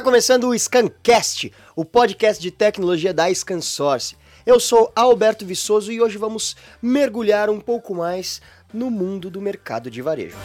Tá começando o Scancast, o podcast de tecnologia da ScanSource. Eu sou Alberto Viçoso e hoje vamos mergulhar um pouco mais no mundo do mercado de varejo.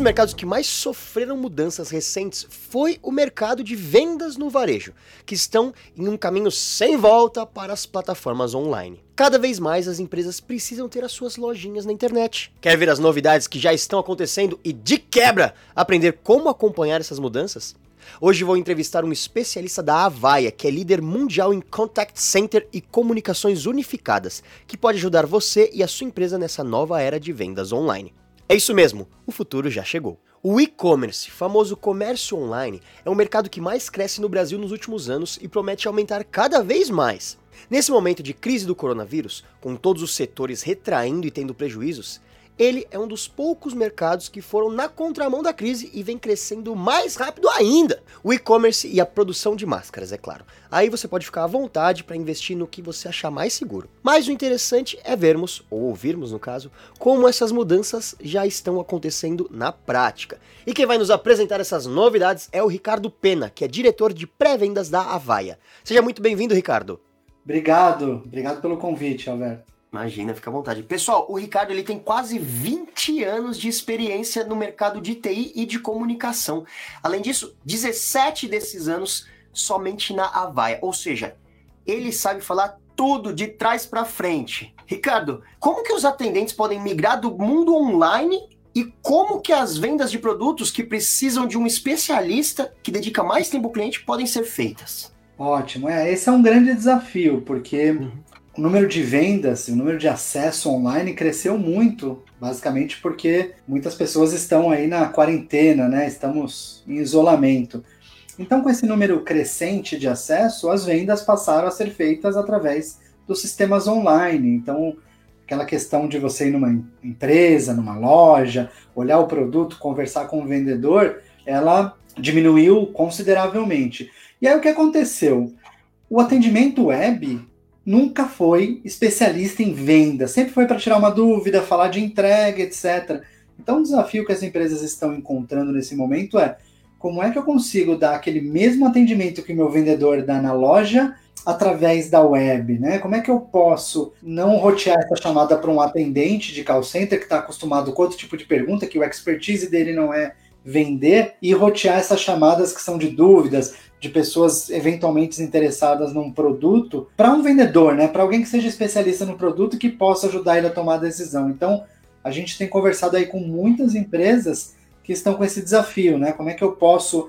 Dos mercados que mais sofreram mudanças recentes foi o mercado de vendas no varejo, que estão em um caminho sem volta para as plataformas online. Cada vez mais as empresas precisam ter as suas lojinhas na internet. Quer ver as novidades que já estão acontecendo e de quebra aprender como acompanhar essas mudanças? Hoje vou entrevistar um especialista da Avaya, que é líder mundial em Contact Center e comunicações unificadas, que pode ajudar você e a sua empresa nessa nova era de vendas online. É isso mesmo, o futuro já chegou. O e-commerce, famoso comércio online, é o mercado que mais cresce no Brasil nos últimos anos e promete aumentar cada vez mais. Nesse momento de crise do coronavírus, com todos os setores retraindo e tendo prejuízos, ele é um dos poucos mercados que foram na contramão da crise e vem crescendo mais rápido ainda. O e-commerce e a produção de máscaras, é claro. Aí você pode ficar à vontade para investir no que você achar mais seguro. Mas o interessante é vermos, ou ouvirmos no caso, como essas mudanças já estão acontecendo na prática. E quem vai nos apresentar essas novidades é o Ricardo Pena, que é diretor de pré-vendas da Avaia. Seja muito bem-vindo, Ricardo. Obrigado, obrigado pelo convite, Alberto. Imagina, fica à vontade. Pessoal, o Ricardo ele tem quase 20 anos de experiência no mercado de TI e de comunicação. Além disso, 17 desses anos somente na Avaia, ou seja, ele sabe falar tudo de trás para frente. Ricardo, como que os atendentes podem migrar do mundo online e como que as vendas de produtos que precisam de um especialista que dedica mais tempo ao cliente podem ser feitas? Ótimo, é, esse é um grande desafio, porque uhum o número de vendas, o número de acesso online cresceu muito, basicamente porque muitas pessoas estão aí na quarentena, né? Estamos em isolamento. Então, com esse número crescente de acesso, as vendas passaram a ser feitas através dos sistemas online. Então, aquela questão de você ir numa empresa, numa loja, olhar o produto, conversar com o vendedor, ela diminuiu consideravelmente. E aí o que aconteceu? O atendimento web nunca foi especialista em venda, sempre foi para tirar uma dúvida, falar de entrega, etc. Então, o desafio que as empresas estão encontrando nesse momento é como é que eu consigo dar aquele mesmo atendimento que meu vendedor dá na loja através da web, né? Como é que eu posso não rotear essa chamada para um atendente de call center que está acostumado com outro tipo de pergunta, que o expertise dele não é vender, e rotear essas chamadas que são de dúvidas, de pessoas eventualmente interessadas num produto para um vendedor, né? Para alguém que seja especialista no produto que possa ajudar ele a tomar a decisão. Então, a gente tem conversado aí com muitas empresas que estão com esse desafio, né? Como é que eu posso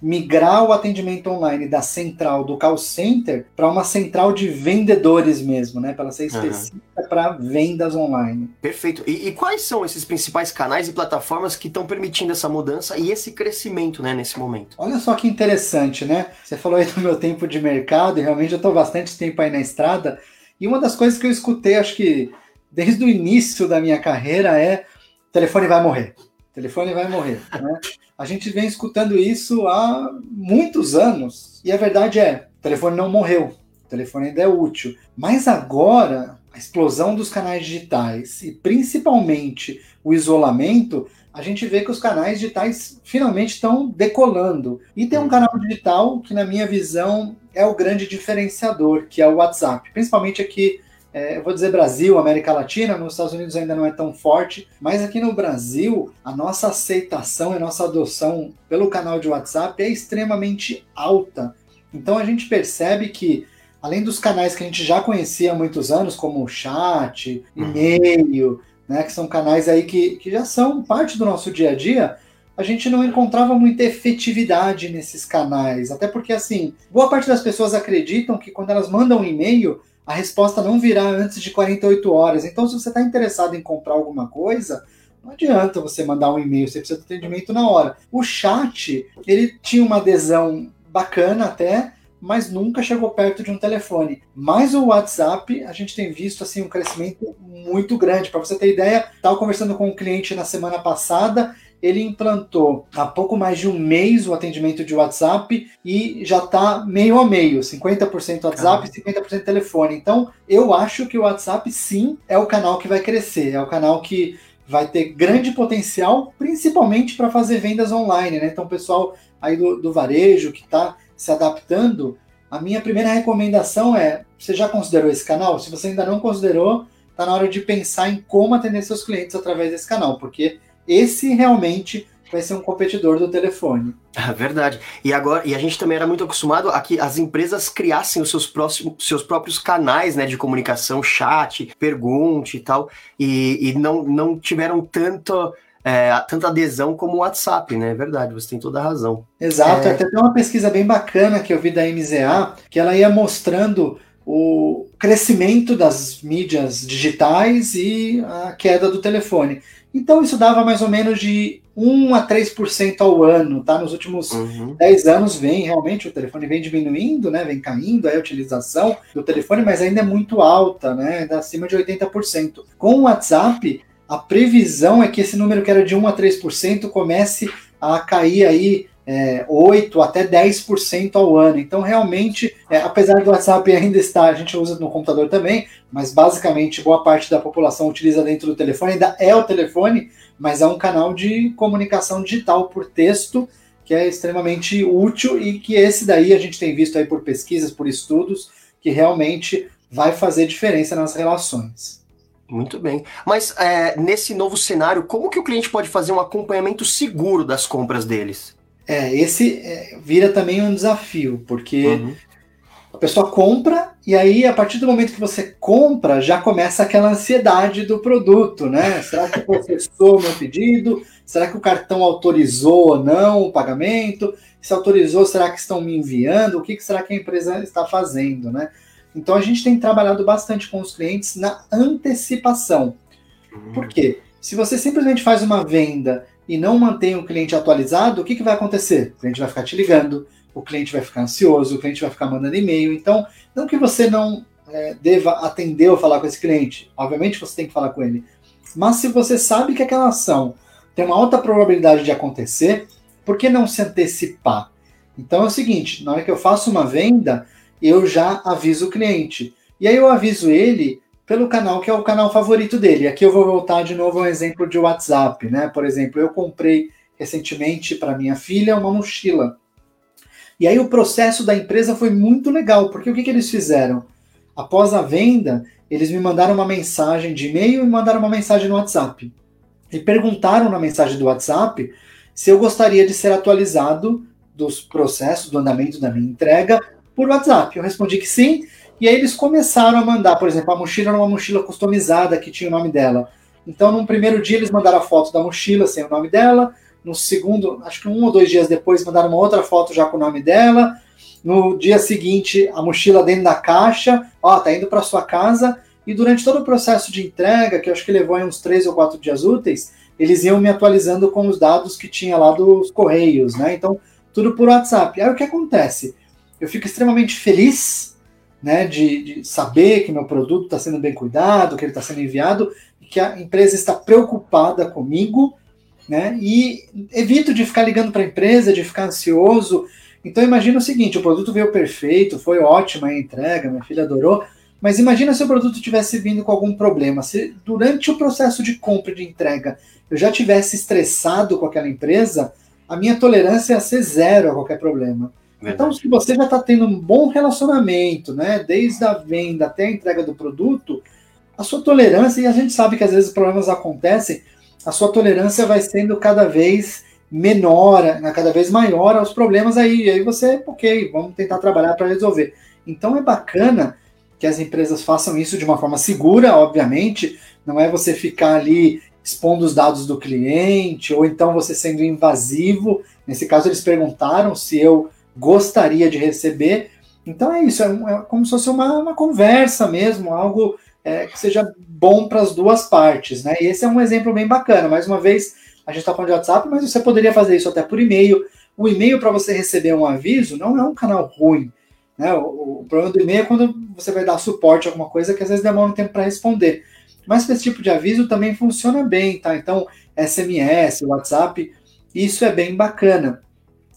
migrar o atendimento online da central do call center para uma central de vendedores mesmo, né? Para ela ser específica uhum. para vendas online. Perfeito. E, e, quais são esses principais canais e plataformas que estão permitindo essa mudança e esse crescimento, né, nesse momento? Olha só que interessante, né? Você falou aí do meu tempo de mercado e realmente eu estou bastante tempo aí na estrada. E uma das coisas que eu escutei, acho que desde o início da minha carreira é telefone vai morrer. Telefone vai morrer, né? A gente vem escutando isso há muitos anos. E a verdade é, o telefone não morreu. O telefone ainda é útil. Mas agora, a explosão dos canais digitais e principalmente o isolamento, a gente vê que os canais digitais finalmente estão decolando. E tem um canal digital que, na minha visão, é o grande diferenciador, que é o WhatsApp. Principalmente aqui é, eu vou dizer Brasil, América Latina, nos Estados Unidos ainda não é tão forte, mas aqui no Brasil, a nossa aceitação e nossa adoção pelo canal de WhatsApp é extremamente alta. Então a gente percebe que, além dos canais que a gente já conhecia há muitos anos, como o chat, uhum. e-mail, né, que são canais aí que, que já são parte do nosso dia a dia, a gente não encontrava muita efetividade nesses canais. Até porque, assim, boa parte das pessoas acreditam que quando elas mandam um e-mail, a resposta não virá antes de 48 horas. Então, se você está interessado em comprar alguma coisa, não adianta você mandar um e-mail, você precisa de atendimento na hora. O chat, ele tinha uma adesão bacana até, mas nunca chegou perto de um telefone. Mas o WhatsApp, a gente tem visto assim um crescimento muito grande. Para você ter ideia, estava conversando com um cliente na semana passada ele implantou há pouco mais de um mês o atendimento de WhatsApp e já está meio a meio, 50% WhatsApp e 50% telefone. Então, eu acho que o WhatsApp sim é o canal que vai crescer, é o canal que vai ter grande potencial, principalmente para fazer vendas online, né? Então, o pessoal aí do, do varejo que está se adaptando, a minha primeira recomendação é: você já considerou esse canal? Se você ainda não considerou, está na hora de pensar em como atender seus clientes através desse canal, porque esse realmente vai ser um competidor do telefone. É verdade. E agora, e a gente também era muito acostumado a que as empresas criassem os seus, próximos, seus próprios canais né, de comunicação, chat, pergunte e tal, e, e não, não tiveram tanto. É, tanta adesão como o WhatsApp, né? É verdade, você tem toda a razão. Exato, é... até tem uma pesquisa bem bacana que eu vi da MZA, que ela ia mostrando o crescimento das mídias digitais e a queda do telefone. Então isso dava mais ou menos de 1 a 3% ao ano, tá? Nos últimos uhum. 10 anos vem realmente o telefone vem diminuindo, né? Vem caindo a utilização do telefone, mas ainda é muito alta, né? Ainda acima de 80%. Com o WhatsApp, a previsão é que esse número que era de 1 a 3% comece a cair aí é, 8 até 10% ao ano. Então, realmente, é, apesar do WhatsApp ainda estar, a gente usa no computador também, mas basicamente boa parte da população utiliza dentro do telefone, ainda é o telefone, mas é um canal de comunicação digital por texto que é extremamente útil e que esse daí a gente tem visto aí por pesquisas, por estudos, que realmente vai fazer diferença nas relações. Muito bem. Mas é, nesse novo cenário, como que o cliente pode fazer um acompanhamento seguro das compras deles? É, esse é, vira também um desafio, porque uhum. a pessoa compra e aí, a partir do momento que você compra, já começa aquela ansiedade do produto, né? Será que processou meu pedido? Será que o cartão autorizou ou não o pagamento? Se autorizou, será que estão me enviando? O que, que será que a empresa está fazendo, né? Então a gente tem trabalhado bastante com os clientes na antecipação. Uhum. Por quê? Se você simplesmente faz uma venda e não mantém o cliente atualizado, o que, que vai acontecer? O cliente vai ficar te ligando, o cliente vai ficar ansioso, o cliente vai ficar mandando e-mail. Então, não que você não é, deva atender ou falar com esse cliente, obviamente você tem que falar com ele, mas se você sabe que aquela ação tem uma alta probabilidade de acontecer, por que não se antecipar? Então é o seguinte: na hora que eu faço uma venda, eu já aviso o cliente. E aí eu aviso ele pelo canal que é o canal favorito dele. Aqui eu vou voltar de novo ao exemplo de WhatsApp, né? Por exemplo, eu comprei recentemente para minha filha uma mochila. E aí o processo da empresa foi muito legal, porque o que, que eles fizeram? Após a venda, eles me mandaram uma mensagem de e-mail e mandaram uma mensagem no WhatsApp. E perguntaram na mensagem do WhatsApp se eu gostaria de ser atualizado dos processos, do andamento da minha entrega por WhatsApp. Eu respondi que sim, e aí eles começaram a mandar, por exemplo, a mochila era uma mochila customizada que tinha o nome dela. Então, no primeiro dia, eles mandaram a foto da mochila sem o nome dela. No segundo, acho que um ou dois dias depois, mandaram uma outra foto já com o nome dela. No dia seguinte, a mochila dentro da caixa. Ó, tá indo para sua casa. E durante todo o processo de entrega, que eu acho que levou uns três ou quatro dias úteis, eles iam me atualizando com os dados que tinha lá dos correios, né? Então, tudo por WhatsApp. Aí o que acontece? Eu fico extremamente feliz né, de, de saber que meu produto está sendo bem cuidado, que ele está sendo enviado, e que a empresa está preocupada comigo, né, e evito de ficar ligando para a empresa, de ficar ansioso. Então imagina o seguinte, o produto veio perfeito, foi ótima a entrega, minha filha adorou, mas imagina se o produto tivesse vindo com algum problema, se durante o processo de compra e de entrega eu já tivesse estressado com aquela empresa, a minha tolerância ia ser zero a qualquer problema. Verdade. Então, se você já está tendo um bom relacionamento, né, desde a venda até a entrega do produto, a sua tolerância, e a gente sabe que às vezes problemas acontecem, a sua tolerância vai sendo cada vez menor, né, cada vez maior aos problemas aí. E aí você, ok, vamos tentar trabalhar para resolver. Então é bacana que as empresas façam isso de uma forma segura, obviamente. Não é você ficar ali expondo os dados do cliente, ou então você sendo invasivo. Nesse caso, eles perguntaram se eu gostaria de receber. Então é isso, é, é como se fosse uma, uma conversa mesmo, algo é, que seja bom para as duas partes, né? E esse é um exemplo bem bacana. Mais uma vez, a gente está falando de WhatsApp, mas você poderia fazer isso até por e-mail. O e-mail para você receber um aviso não é um canal ruim. Né? O, o problema do e-mail é quando você vai dar suporte a alguma coisa que às vezes demora um tempo para responder. Mas esse tipo de aviso também funciona bem, tá? Então, SMS, WhatsApp Isso é bem bacana.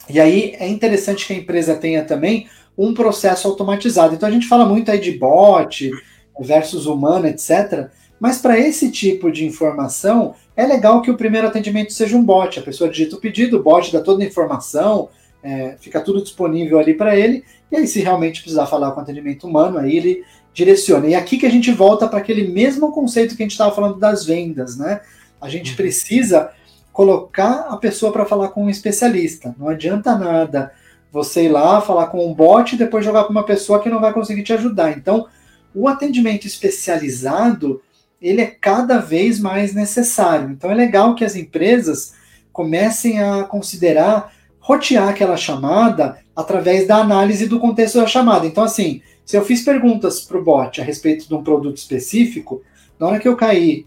E aí é interessante que a empresa tenha também um processo automatizado. Então a gente fala muito aí de bot versus humano, etc. Mas para esse tipo de informação, é legal que o primeiro atendimento seja um bot. A pessoa digita o pedido, o bot dá toda a informação, é, fica tudo disponível ali para ele. E aí, se realmente precisar falar com atendimento humano, aí ele direciona. E aqui que a gente volta para aquele mesmo conceito que a gente estava falando das vendas, né? A gente uhum. precisa colocar a pessoa para falar com um especialista. Não adianta nada você ir lá falar com um bot e depois jogar para uma pessoa que não vai conseguir te ajudar. Então, o atendimento especializado ele é cada vez mais necessário. Então, é legal que as empresas comecem a considerar rotear aquela chamada através da análise do contexto da chamada. Então, assim, se eu fiz perguntas para o bot a respeito de um produto específico, na hora que eu cair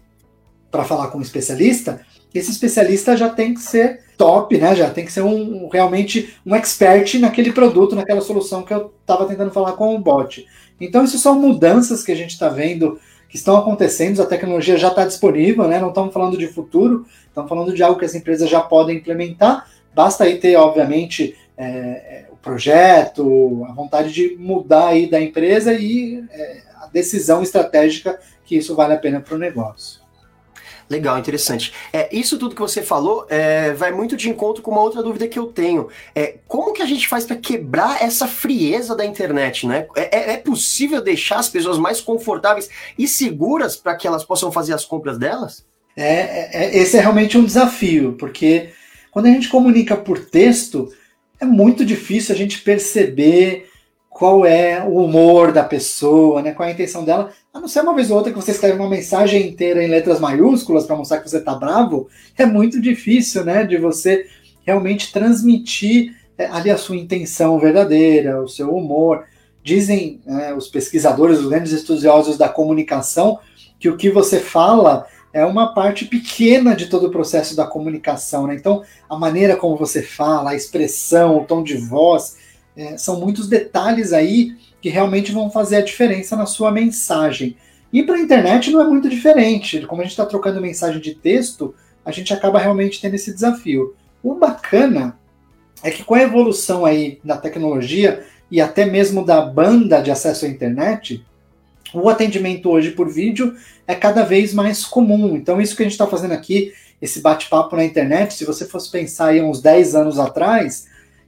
para falar com um especialista, esse especialista já tem que ser top, né? Já tem que ser um realmente um expert naquele produto, naquela solução que eu estava tentando falar com o bot. Então, isso são mudanças que a gente está vendo que estão acontecendo, a tecnologia já está disponível, né? Não estamos falando de futuro, estamos falando de algo que as empresas já podem implementar. Basta aí ter, obviamente, é, é, o projeto, a vontade de mudar aí da empresa e é, a decisão estratégica que isso vale a pena para o negócio. Legal, interessante. É, isso tudo que você falou é, vai muito de encontro com uma outra dúvida que eu tenho. É, como que a gente faz para quebrar essa frieza da internet, né? É, é, é possível deixar as pessoas mais confortáveis e seguras para que elas possam fazer as compras delas? É, é, é, esse é realmente um desafio, porque quando a gente comunica por texto, é muito difícil a gente perceber qual é o humor da pessoa, né? Qual é a intenção dela. A não ser uma vez ou outra que você escreve uma mensagem inteira em letras maiúsculas para mostrar que você está bravo, é muito difícil, né? De você realmente transmitir é, ali a sua intenção verdadeira, o seu humor. Dizem é, os pesquisadores, os grandes estudiosos da comunicação, que o que você fala é uma parte pequena de todo o processo da comunicação, né? Então, a maneira como você fala, a expressão, o tom de voz, é, são muitos detalhes aí que realmente vão fazer a diferença na sua mensagem. E para a internet não é muito diferente. Como a gente está trocando mensagem de texto, a gente acaba realmente tendo esse desafio. O bacana é que com a evolução aí da tecnologia e até mesmo da banda de acesso à internet, o atendimento hoje por vídeo é cada vez mais comum. Então, isso que a gente está fazendo aqui, esse bate-papo na internet, se você fosse pensar aí uns 10 anos atrás,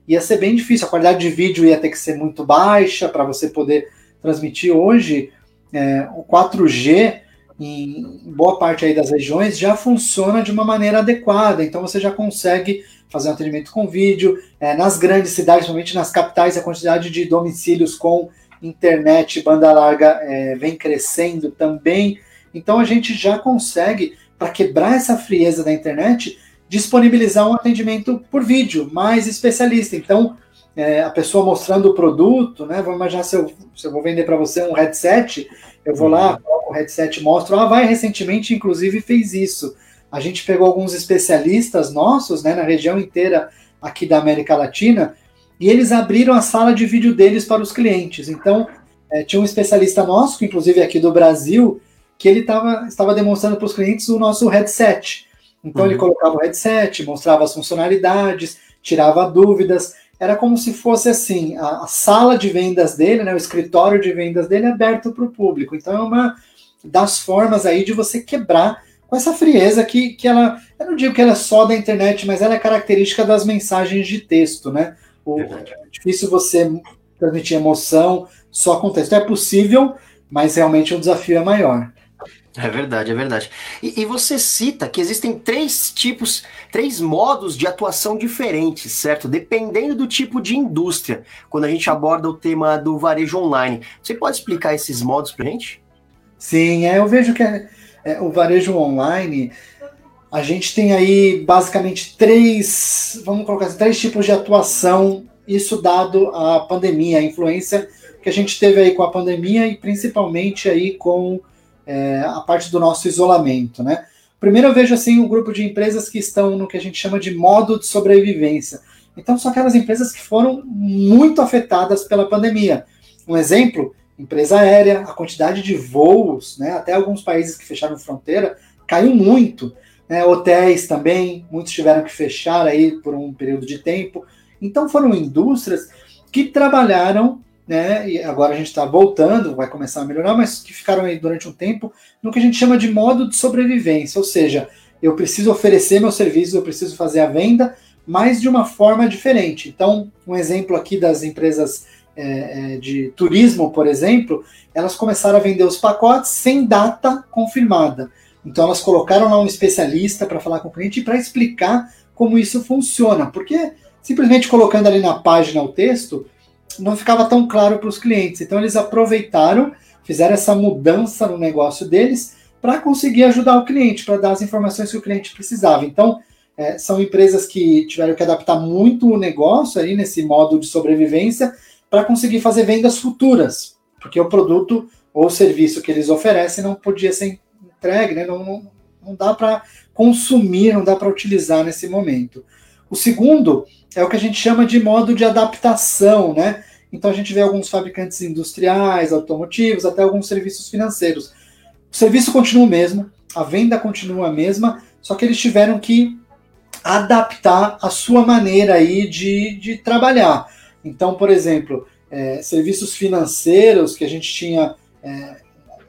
ia ser bem difícil. A qualidade de vídeo ia ter que ser muito baixa para você poder transmitir. Hoje, é, o 4G, em boa parte aí das regiões, já funciona de uma maneira adequada. Então você já consegue fazer um atendimento com vídeo. É, nas grandes cidades, principalmente nas capitais, a quantidade de domicílios com internet banda larga é, vem crescendo também. Então a gente já consegue, para quebrar essa frieza da internet, disponibilizar um atendimento por vídeo mais especialista. Então, é, a pessoa mostrando o produto, né? Vamos imaginar se eu, se eu vou vender para você um headset, eu vou lá, uhum. coloco o headset, mostro. Ah, vai recentemente, inclusive, fez isso. A gente pegou alguns especialistas nossos, né, na região inteira aqui da América Latina, e eles abriram a sala de vídeo deles para os clientes. Então, é, tinha um especialista nosso, que inclusive é aqui do Brasil, que ele tava, estava demonstrando para os clientes o nosso headset. Então uhum. ele colocava o headset, mostrava as funcionalidades, tirava dúvidas. Era como se fosse assim, a, a sala de vendas dele, né, o escritório de vendas dele é aberto para o público. Então é uma das formas aí de você quebrar com essa frieza que, que ela, eu não digo que ela é só da internet, mas ela é característica das mensagens de texto, né? O, é difícil você transmitir emoção só com texto. É possível, mas realmente o desafio é maior. É verdade, é verdade. E, e, você cita que existem três tipos, três modos de atuação diferentes, certo? Dependendo do tipo de indústria, quando a gente aborda o tema do varejo online. Você pode explicar esses modos para gente? Sim, é, eu vejo que é, é, o varejo online, a gente tem aí basicamente três, vamos colocar assim, três tipos de atuação, isso dado a pandemia, a influência que a gente teve aí com a pandemia e principalmente aí com é, a parte do nosso isolamento, né? Primeiro eu vejo assim um grupo de empresas que estão no que a gente chama de modo de sobrevivência. Então são aquelas empresas que foram muito afetadas pela pandemia. Um exemplo, empresa aérea, a quantidade de voos, né, até alguns países que fecharam fronteira, caiu muito. né? hotéis também, muitos tiveram que fechar aí por um período de tempo. Então foram indústrias que trabalharam, né? E agora a gente está voltando, vai começar a melhorar, mas que ficaram aí durante um tempo no que a gente chama de modo de sobrevivência, ou seja, eu preciso oferecer meu serviço, eu preciso fazer a venda, mas de uma forma diferente. Então, um exemplo aqui das empresas é, é de turismo, por exemplo, elas começaram a vender os pacotes sem data confirmada. Então elas colocaram lá um especialista para falar com o cliente e para explicar como isso funciona, porque simplesmente colocando ali na página o texto não ficava tão claro para os clientes. Então eles aproveitaram, fizeram essa mudança no negócio deles para conseguir ajudar o cliente, para dar as informações que o cliente precisava. Então é, são empresas que tiveram que adaptar muito o negócio aí nesse modo de sobrevivência para conseguir fazer vendas futuras, porque o produto ou serviço que eles oferecem não podia ser entregue, né? não, não, não dá para consumir, não dá para utilizar nesse momento. O segundo é o que a gente chama de modo de adaptação, né? Então a gente vê alguns fabricantes industriais, automotivos, até alguns serviços financeiros. O serviço continua o mesmo, a venda continua a mesma, só que eles tiveram que adaptar a sua maneira aí de, de trabalhar. Então, por exemplo, é, serviços financeiros que a gente tinha é,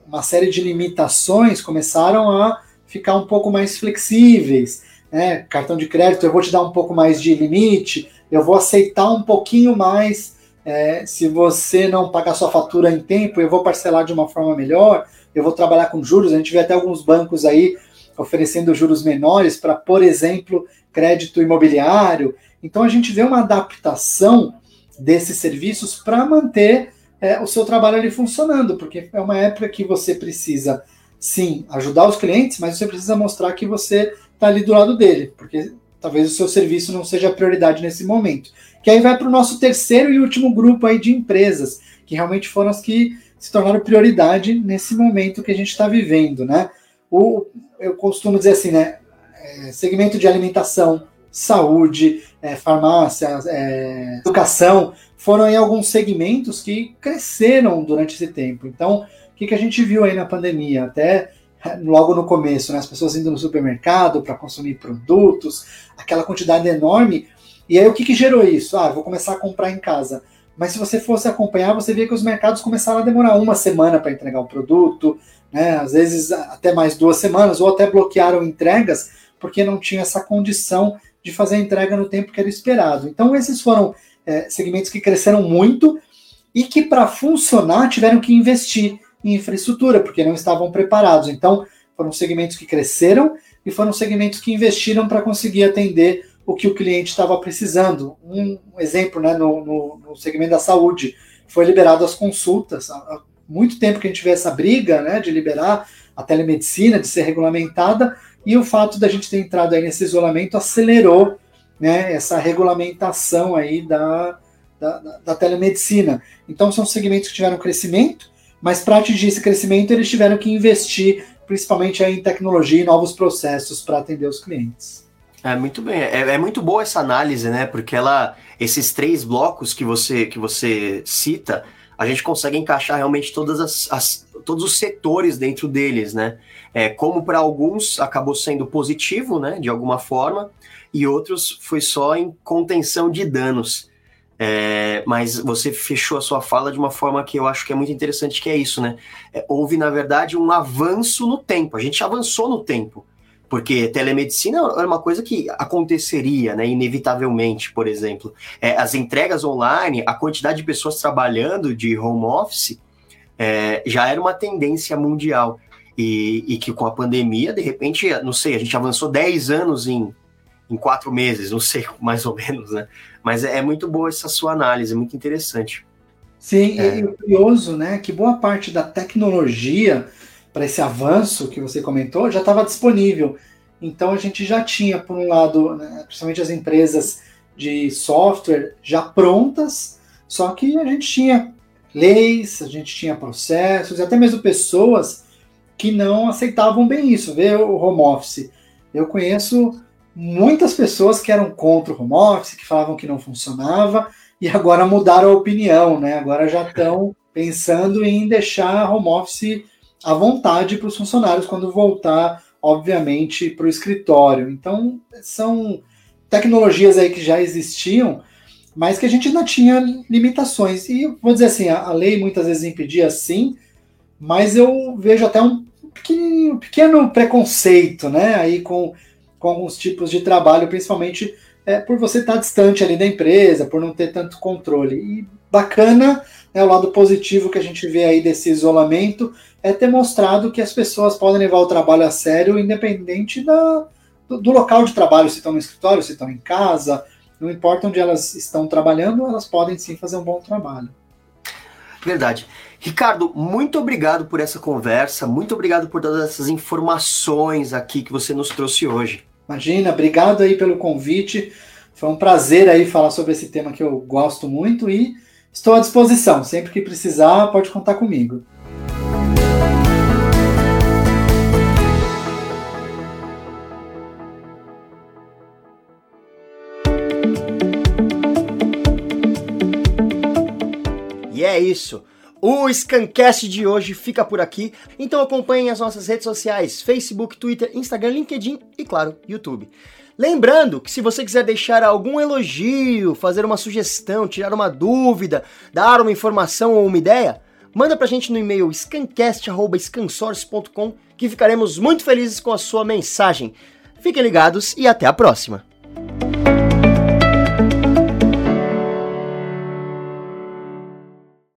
uma série de limitações começaram a ficar um pouco mais flexíveis. Né? Cartão de crédito, eu vou te dar um pouco mais de limite, eu vou aceitar um pouquinho mais. É, se você não pagar sua fatura em tempo, eu vou parcelar de uma forma melhor, eu vou trabalhar com juros. A gente vê até alguns bancos aí oferecendo juros menores para, por exemplo, crédito imobiliário. Então a gente vê uma adaptação desses serviços para manter é, o seu trabalho ali funcionando, porque é uma época que você precisa, sim, ajudar os clientes, mas você precisa mostrar que você está ali do lado dele, porque talvez o seu serviço não seja a prioridade nesse momento. Que aí vai para o nosso terceiro e último grupo aí de empresas, que realmente foram as que se tornaram prioridade nesse momento que a gente está vivendo, né? O, eu costumo dizer assim, né? É, segmento de alimentação, saúde, é, farmácia, é, educação, foram aí alguns segmentos que cresceram durante esse tempo. Então, o que, que a gente viu aí na pandemia? Até logo no começo, né, as pessoas indo no supermercado para consumir produtos, aquela quantidade enorme. E aí o que, que gerou isso? Ah, vou começar a comprar em casa. Mas se você fosse acompanhar, você via que os mercados começaram a demorar uma semana para entregar o produto, né? Às vezes até mais duas semanas, ou até bloquearam entregas porque não tinha essa condição de fazer a entrega no tempo que era esperado. Então, esses foram é, segmentos que cresceram muito e que, para funcionar, tiveram que investir em infraestrutura, porque não estavam preparados. Então, foram segmentos que cresceram e foram segmentos que investiram para conseguir atender o que o cliente estava precisando. Um exemplo, né, no, no, no, segmento da saúde, foi liberado as consultas. Há muito tempo que a gente vê essa briga né, de liberar a telemedicina, de ser regulamentada, e o fato da gente ter entrado aí nesse isolamento acelerou né, essa regulamentação aí da, da, da, telemedicina. Então são segmentos que tiveram crescimento, mas para atingir esse crescimento eles tiveram que investir principalmente em tecnologia e novos processos para atender os clientes. É muito bem, é, é, muito boa essa análise, né? Porque ela, esses três blocos que você que você cita, a gente consegue encaixar realmente todas as, as todos os setores dentro deles, né? É, como para alguns acabou sendo positivo, né, de alguma forma, e outros foi só em contenção de danos. É, mas você fechou a sua fala de uma forma que eu acho que é muito interessante, que é isso, né? É, houve, na verdade, um avanço no tempo. A gente avançou no tempo. Porque telemedicina era uma coisa que aconteceria, né, inevitavelmente, por exemplo. É, as entregas online, a quantidade de pessoas trabalhando de home office, é, já era uma tendência mundial. E, e, que com a pandemia, de repente, não sei, a gente avançou 10 anos em, em quatro meses, não sei, mais ou menos, né? Mas é, é muito boa essa sua análise, muito interessante. Sim, é. e curioso, né, que boa parte da tecnologia para esse avanço que você comentou já estava disponível. Então a gente já tinha, por um lado, né, principalmente as empresas de software já prontas, só que a gente tinha leis, a gente tinha processos, até mesmo pessoas que não aceitavam bem isso, ver o home office. Eu conheço muitas pessoas que eram contra o home office, que falavam que não funcionava, e agora mudaram a opinião, né? Agora já estão pensando em deixar home office à vontade para os funcionários quando voltar obviamente, para o escritório. Então, são tecnologias aí que já existiam, mas que a gente ainda tinha limitações. E vou dizer assim, a, a lei muitas vezes impedia sim, mas eu vejo até um pequeno, pequeno preconceito, né, aí com, com alguns tipos de trabalho, principalmente é, por você estar distante ali da empresa, por não ter tanto controle. E bacana, né, o lado positivo que a gente vê aí desse isolamento é ter mostrado que as pessoas podem levar o trabalho a sério, independente da, do, do local de trabalho, se estão no escritório, se estão em casa, não importa onde elas estão trabalhando, elas podem sim fazer um bom trabalho. Verdade. Ricardo, muito obrigado por essa conversa, muito obrigado por todas essas informações aqui que você nos trouxe hoje. Imagina, obrigado aí pelo convite. Foi um prazer aí falar sobre esse tema que eu gosto muito e estou à disposição. Sempre que precisar, pode contar comigo. E é isso. O Scancast de hoje fica por aqui, então acompanhem as nossas redes sociais: Facebook, Twitter, Instagram, LinkedIn e, claro, YouTube. Lembrando que se você quiser deixar algum elogio, fazer uma sugestão, tirar uma dúvida, dar uma informação ou uma ideia, manda pra gente no e-mail scancast.scansource.com que ficaremos muito felizes com a sua mensagem. Fiquem ligados e até a próxima!